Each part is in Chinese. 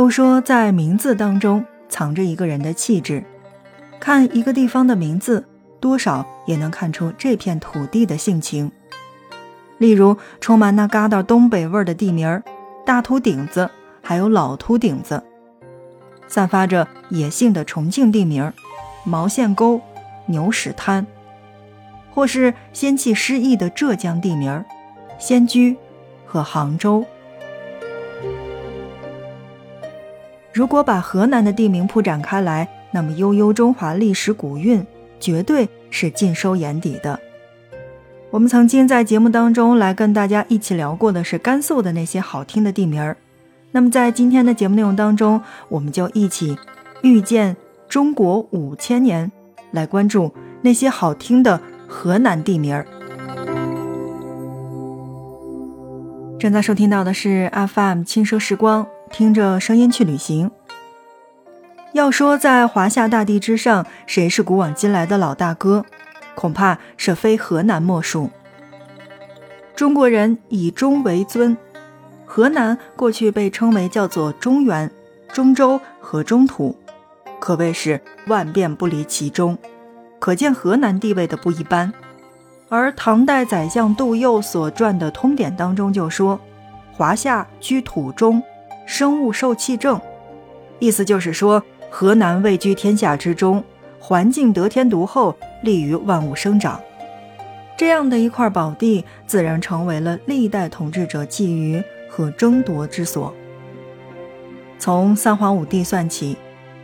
都说在名字当中藏着一个人的气质，看一个地方的名字，多少也能看出这片土地的性情。例如，充满那疙瘩东北味儿的地名儿，大秃顶子，还有老秃顶子；散发着野性的重庆地名儿，毛线沟、牛屎滩，或是仙气诗意的浙江地名儿，仙居和杭州。如果把河南的地名铺展开来，那么悠悠中华历史古韵绝对是尽收眼底的。我们曾经在节目当中来跟大家一起聊过的是甘肃的那些好听的地名儿，那么在今天的节目内容当中，我们就一起遇见中国五千年，来关注那些好听的河南地名儿。正在收听到的是 FM 轻奢时光。听着声音去旅行。要说在华夏大地之上，谁是古往今来的老大哥，恐怕是非河南莫属。中国人以中为尊，河南过去被称为叫做中原、中州和中土，可谓是万变不离其中，可见河南地位的不一般。而唐代宰相杜佑所传的《通典》当中就说：“华夏居土中。”生物受气正，意思就是说，河南位居天下之中，环境得天独厚，利于万物生长。这样的一块宝地，自然成为了历代统治者觊觎和争夺之所。从三皇五帝算起，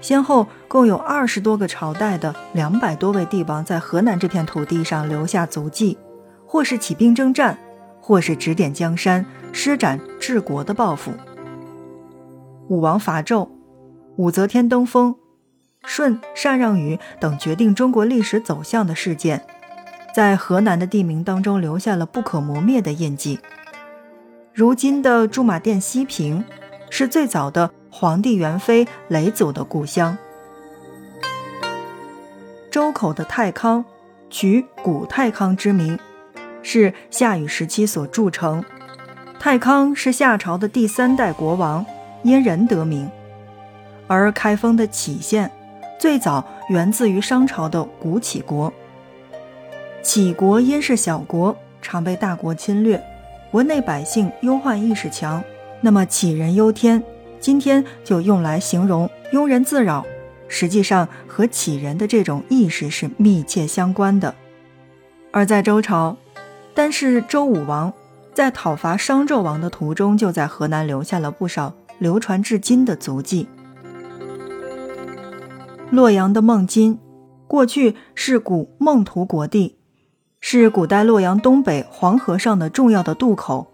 先后共有二十多个朝代的两百多位帝王在河南这片土地上留下足迹，或是起兵征战，或是指点江山，施展治国的抱负。武王伐纣、武则天登封、舜禅让禹等决定中国历史走向的事件，在河南的地名当中留下了不可磨灭的印记。如今的驻马店西平，是最早的皇帝元妃嫘祖的故乡。周口的太康，取古太康之名，是夏禹时期所筑成。太康是夏朝的第三代国王。因人得名，而开封的杞县最早源自于商朝的古杞国。杞国因是小国，常被大国侵略，国内百姓忧患意识强，那么杞人忧天，今天就用来形容庸人自扰，实际上和杞人的这种意识是密切相关的。而在周朝，单是周武王在讨伐商纣王的途中，就在河南留下了不少。流传至今的足迹。洛阳的孟津，过去是古孟图国地，是古代洛阳东北黄河上的重要的渡口。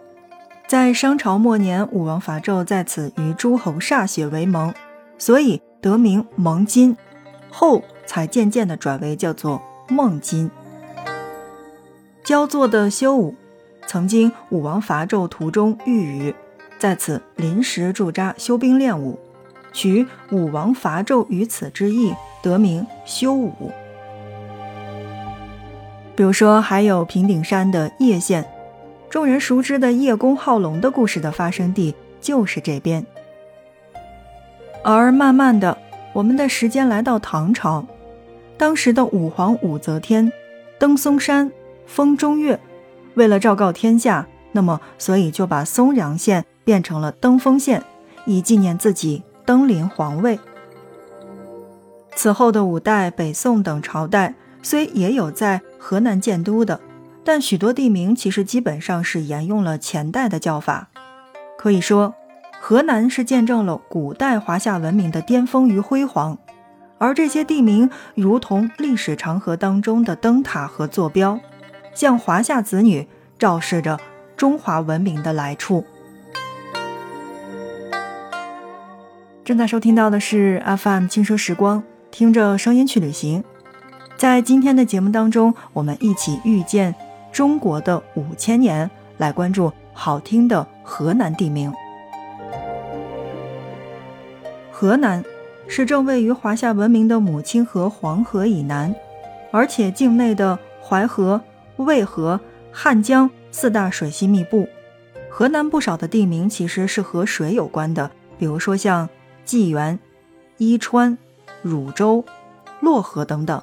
在商朝末年，武王伐纣在此与诸侯歃血为盟，所以得名蒙津，后才渐渐的转为叫做孟津。焦作的修武，曾经武王伐纣途中遇雨。在此临时驻扎修兵练武，取武王伐纣于此之意，得名修武。比如说，还有平顶山的叶县，众人熟知的叶公好龙的故事的发生地就是这边。而慢慢的，我们的时间来到唐朝，当时的武皇武则天登嵩山封中岳，为了昭告天下，那么所以就把松阳县。变成了登封县，以纪念自己登临皇位。此后的五代、北宋等朝代，虽也有在河南建都的，但许多地名其实基本上是沿用了前代的叫法。可以说，河南是见证了古代华夏文明的巅峰与辉煌，而这些地名如同历史长河当中的灯塔和坐标，向华夏子女昭示着中华文明的来处。正在收听到的是 FM 轻奢时光，听着声音去旅行。在今天的节目当中，我们一起遇见中国的五千年，来关注好听的河南地名。河南是正位于华夏文明的母亲河黄河以南，而且境内的淮河、渭河、汉江四大水系密布。河南不少的地名其实是和水有关的，比如说像。济源、伊川、汝州、漯河等等，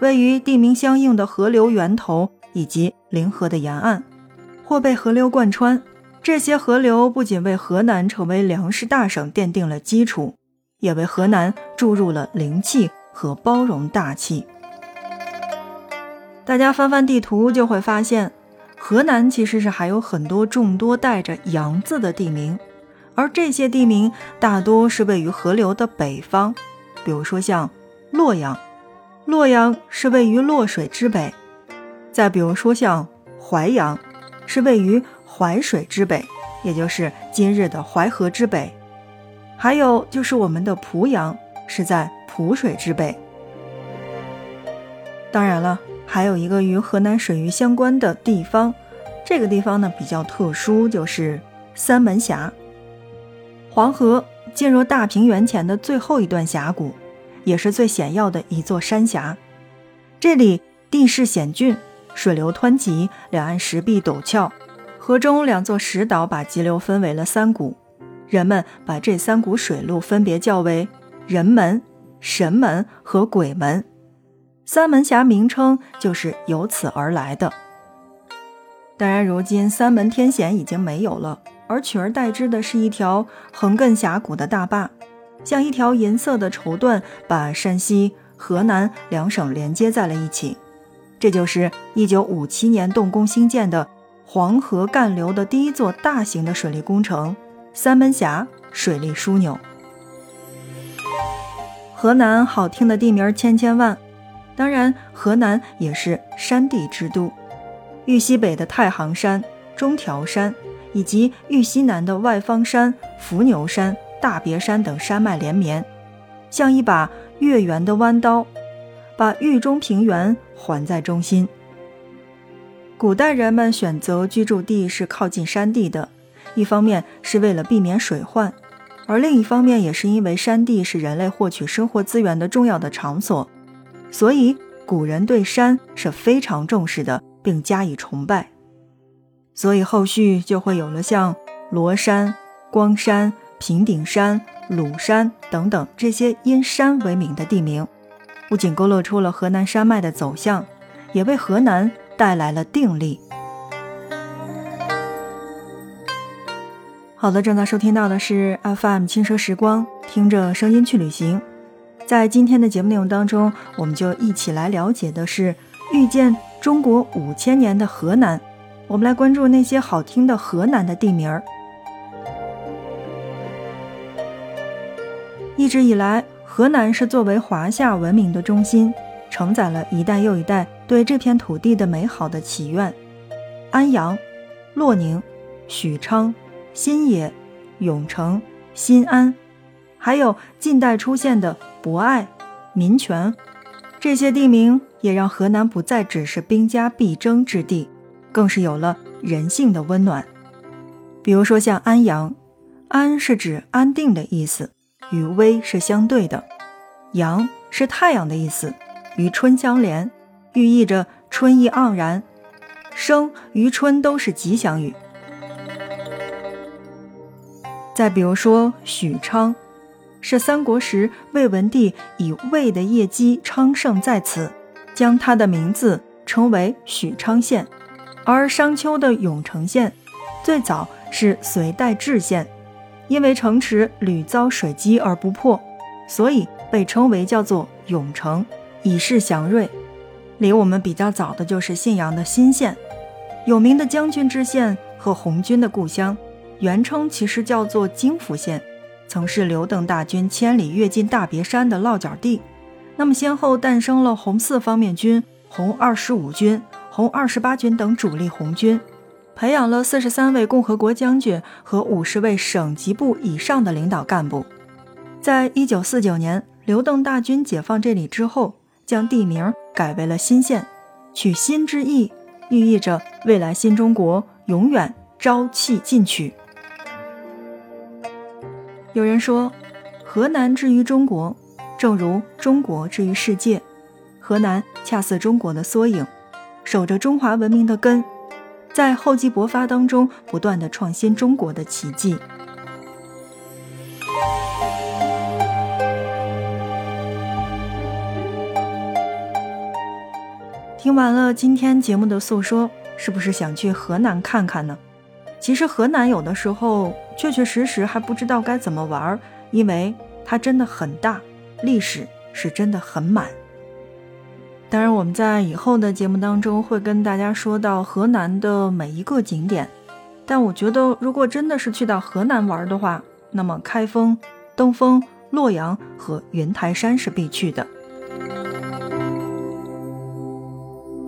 位于地名相应的河流源头以及临河的沿岸，或被河流贯穿。这些河流不仅为河南成为粮食大省奠定了基础，也为河南注入了灵气和包容大气。大家翻翻地图就会发现，河南其实是还有很多众多带着“阳”字的地名，而这些地名大多是位于河流的北方，比如说像洛阳，洛阳是位于洛水之北；再比如说像淮阳，是位于。淮水之北，也就是今日的淮河之北，还有就是我们的濮阳是在濮水之北。当然了，还有一个与河南水域相关的地方，这个地方呢比较特殊，就是三门峡。黄河进入大平原前的最后一段峡谷，也是最险要的一座山峡。这里地势险峻，水流湍急，两岸石壁陡峭。河中两座石岛把急流分为了三股，人们把这三股水路分别叫为人门、神门和鬼门，三门峡名称就是由此而来的。当然，如今三门天险已经没有了，而取而代之的是一条横亘峡谷的大坝，像一条银色的绸缎，把山西、河南两省连接在了一起。这就是1957年动工兴建的。黄河干流的第一座大型的水利工程——三门峡水利枢纽。河南好听的地名千千万，当然，河南也是山地之都。豫西北的太行山、中条山，以及豫西南的外方山、伏牛山、大别山等山脉连绵，像一把月圆的弯刀，把豫中平原环在中心。古代人们选择居住地是靠近山地的，一方面是为了避免水患，而另一方面也是因为山地是人类获取生活资源的重要的场所，所以古人对山是非常重视的，并加以崇拜。所以后续就会有了像罗山、光山、平顶山、鲁山等等这些因山为名的地名，不仅勾勒出了河南山脉的走向，也为河南。带来了定力。好的，正在收听到的是 FM 轻奢时光，听着声音去旅行。在今天的节目内容当中，我们就一起来了解的是遇见中国五千年的河南。我们来关注那些好听的河南的地名儿。一直以来，河南是作为华夏文明的中心。承载了一代又一代对这片土地的美好的祈愿。安阳、洛宁、许昌、新野、永城、新安，还有近代出现的博爱、民权，这些地名也让河南不再只是兵家必争之地，更是有了人性的温暖。比如说像安阳，安是指安定的意思，与危是相对的；阳是太阳的意思。与春相连，寓意着春意盎然。生与春都是吉祥语。再比如说许昌，是三国时魏文帝以魏的业绩昌盛在此，将他的名字称为许昌县。而商丘的永城县，最早是隋代置县，因为城池屡遭水击而不破，所以被称为叫做永城。以示祥瑞。离我们比较早的就是信阳的新县，有名的将军之县和红军的故乡，原称其实叫做京府县，曾是刘邓大军千里跃进大别山的落脚地。那么先后诞生了红四方面军、红二十五军、红二十八军等主力红军，培养了四十三位共和国将军和五十位省级部以上的领导干部。在一九四九年，刘邓大军解放这里之后。将地名改为了新县，取“新”之意，寓意着未来新中国永远朝气进取。有人说，河南之于中国，正如中国之于世界，河南恰似中国的缩影，守着中华文明的根，在厚积薄发当中不断的创新中国的奇迹。听完了今天节目的诉说，是不是想去河南看看呢？其实河南有的时候确确实实还不知道该怎么玩，因为它真的很大，历史是真的很满。当然，我们在以后的节目当中会跟大家说到河南的每一个景点。但我觉得，如果真的是去到河南玩的话，那么开封、登封、洛阳和云台山是必去的。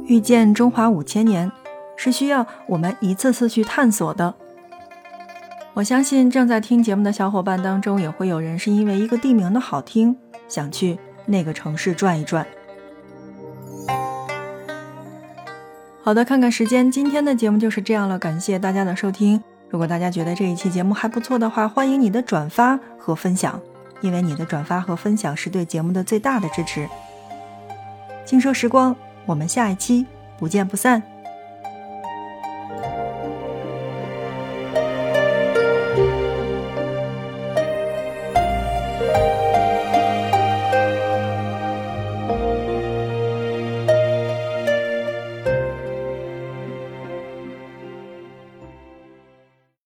遇见中华五千年，是需要我们一次次去探索的。我相信正在听节目的小伙伴当中，也会有人是因为一个地名的好听，想去那个城市转一转。好的，看看时间，今天的节目就是这样了。感谢大家的收听。如果大家觉得这一期节目还不错的话，欢迎你的转发和分享，因为你的转发和分享是对节目的最大的支持。轻奢时光，我们下一期不见不散。